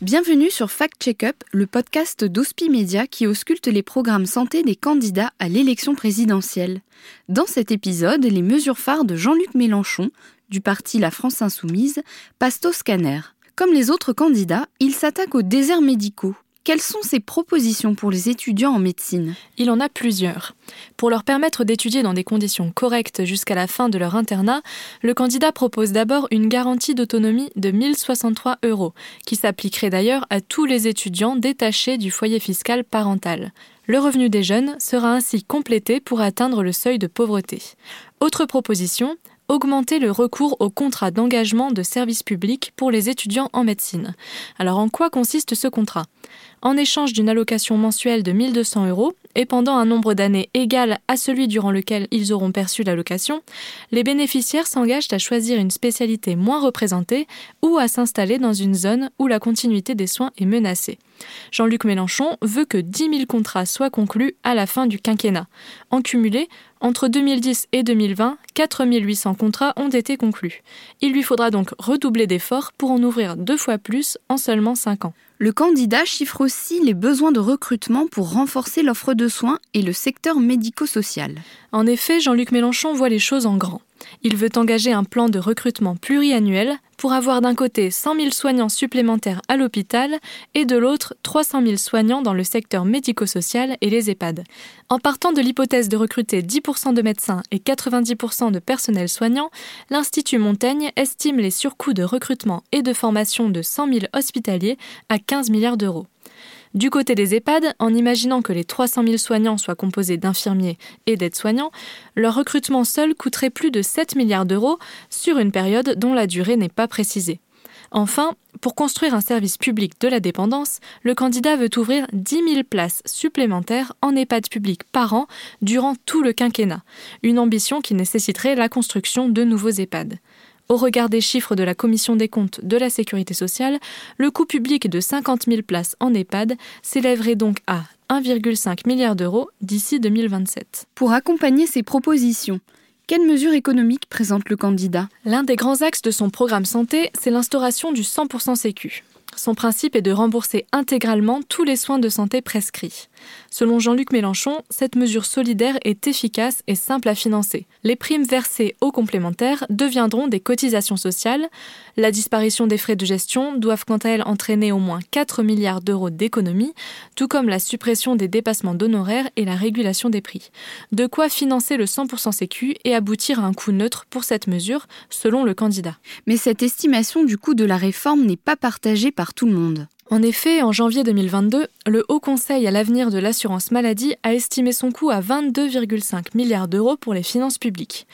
Bienvenue sur Fact Checkup, le podcast d'Ospi Media qui ausculte les programmes santé des candidats à l'élection présidentielle. Dans cet épisode, les mesures phares de Jean-Luc Mélenchon, du parti La France Insoumise, passent au scanner. Comme les autres candidats, il s'attaque aux déserts médicaux. Quelles sont ses propositions pour les étudiants en médecine? Il en a plusieurs. Pour leur permettre d'étudier dans des conditions correctes jusqu'à la fin de leur internat, le candidat propose d'abord une garantie d'autonomie de 1063 euros, qui s'appliquerait d'ailleurs à tous les étudiants détachés du foyer fiscal parental. Le revenu des jeunes sera ainsi complété pour atteindre le seuil de pauvreté. Autre proposition, augmenter le recours au contrat d'engagement de service public pour les étudiants en médecine. Alors en quoi consiste ce contrat? En échange d'une allocation mensuelle de 1200 euros et pendant un nombre d'années égal à celui durant lequel ils auront perçu l'allocation, les bénéficiaires s'engagent à choisir une spécialité moins représentée ou à s'installer dans une zone où la continuité des soins est menacée. Jean-Luc Mélenchon veut que 10 000 contrats soient conclus à la fin du quinquennat. En cumulé, entre 2010 et 2020, 4 800 contrats ont été conclus. Il lui faudra donc redoubler d'efforts pour en ouvrir deux fois plus en seulement 5 ans. Le candidat chiffre aussi les besoins de recrutement pour renforcer l'offre de soins et le secteur médico-social. En effet, Jean-Luc Mélenchon voit les choses en grand. Il veut engager un plan de recrutement pluriannuel pour avoir d'un côté 100 000 soignants supplémentaires à l'hôpital et de l'autre 300 000 soignants dans le secteur médico-social et les EHPAD. En partant de l'hypothèse de recruter 10% de médecins et 90% de personnel soignant, l'Institut Montaigne estime les surcoûts de recrutement et de formation de 100 000 hospitaliers à 15 milliards d'euros. Du côté des EHPAD, en imaginant que les 300 000 soignants soient composés d'infirmiers et d'aides-soignants, leur recrutement seul coûterait plus de 7 milliards d'euros sur une période dont la durée n'est pas précisée. Enfin, pour construire un service public de la dépendance, le candidat veut ouvrir 10 000 places supplémentaires en EHPAD public par an durant tout le quinquennat, une ambition qui nécessiterait la construction de nouveaux EHPAD. Au regard des chiffres de la Commission des comptes de la Sécurité sociale, le coût public de 50 000 places en EHPAD s'élèverait donc à 1,5 milliard d'euros d'ici 2027. Pour accompagner ces propositions, quelles mesures économiques présente le candidat? L'un des grands axes de son programme santé, c'est l'instauration du 100% Sécu. Son principe est de rembourser intégralement tous les soins de santé prescrits. Selon Jean-Luc Mélenchon, cette mesure solidaire est efficace et simple à financer. Les primes versées aux complémentaires deviendront des cotisations sociales. La disparition des frais de gestion doivent quant à elles entraîner au moins 4 milliards d'euros d'économies, tout comme la suppression des dépassements d'honoraires et la régulation des prix. De quoi financer le 100% sécu et aboutir à un coût neutre pour cette mesure, selon le candidat. Mais cette estimation du coût de la réforme n'est pas partagée par tout le monde. En effet, en janvier 2022, le Haut Conseil à l'avenir de l'assurance maladie a estimé son coût à 22,5 milliards d'euros pour les finances publiques.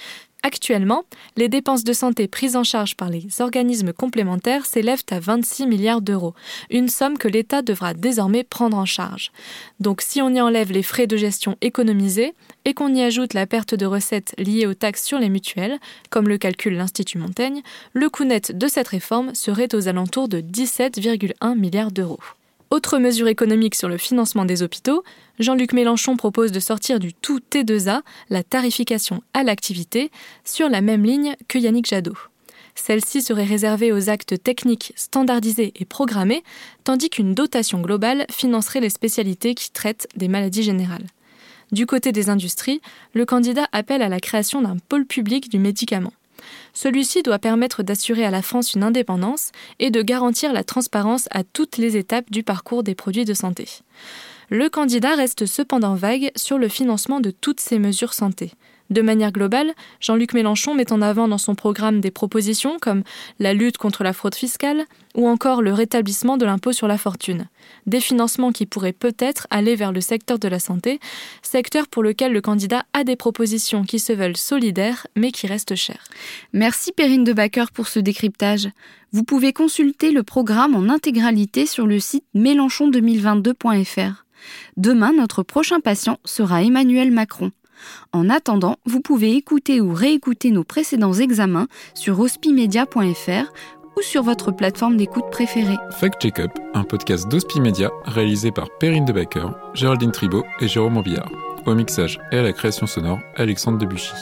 Actuellement, les dépenses de santé prises en charge par les organismes complémentaires s'élèvent à 26 milliards d'euros, une somme que l'État devra désormais prendre en charge. Donc si on y enlève les frais de gestion économisés et qu'on y ajoute la perte de recettes liée aux taxes sur les mutuelles, comme le calcule l'Institut Montaigne, le coût net de cette réforme serait aux alentours de 17,1 milliards d'euros. Autre mesure économique sur le financement des hôpitaux, Jean-Luc Mélenchon propose de sortir du tout T2A, la tarification à l'activité, sur la même ligne que Yannick Jadot. Celle-ci serait réservée aux actes techniques standardisés et programmés, tandis qu'une dotation globale financerait les spécialités qui traitent des maladies générales. Du côté des industries, le candidat appelle à la création d'un pôle public du médicament. Celui-ci doit permettre d'assurer à la France une indépendance et de garantir la transparence à toutes les étapes du parcours des produits de santé. Le candidat reste cependant vague sur le financement de toutes ces mesures santé. De manière globale, Jean-Luc Mélenchon met en avant dans son programme des propositions comme la lutte contre la fraude fiscale ou encore le rétablissement de l'impôt sur la fortune. Des financements qui pourraient peut-être aller vers le secteur de la santé, secteur pour lequel le candidat a des propositions qui se veulent solidaires mais qui restent chères. Merci Perrine de Backer pour ce décryptage. Vous pouvez consulter le programme en intégralité sur le site mélenchon2022.fr. Demain, notre prochain patient sera Emmanuel Macron. En attendant, vous pouvez écouter ou réécouter nos précédents examens sur hospimedia.fr ou sur votre plateforme d'écoute préférée. Fact Check Up, un podcast d'Hospimedia réalisé par Perrine Debacker, Géraldine Tribault et Jérôme Morbillard. Au mixage et à la création sonore, Alexandre Debuchy.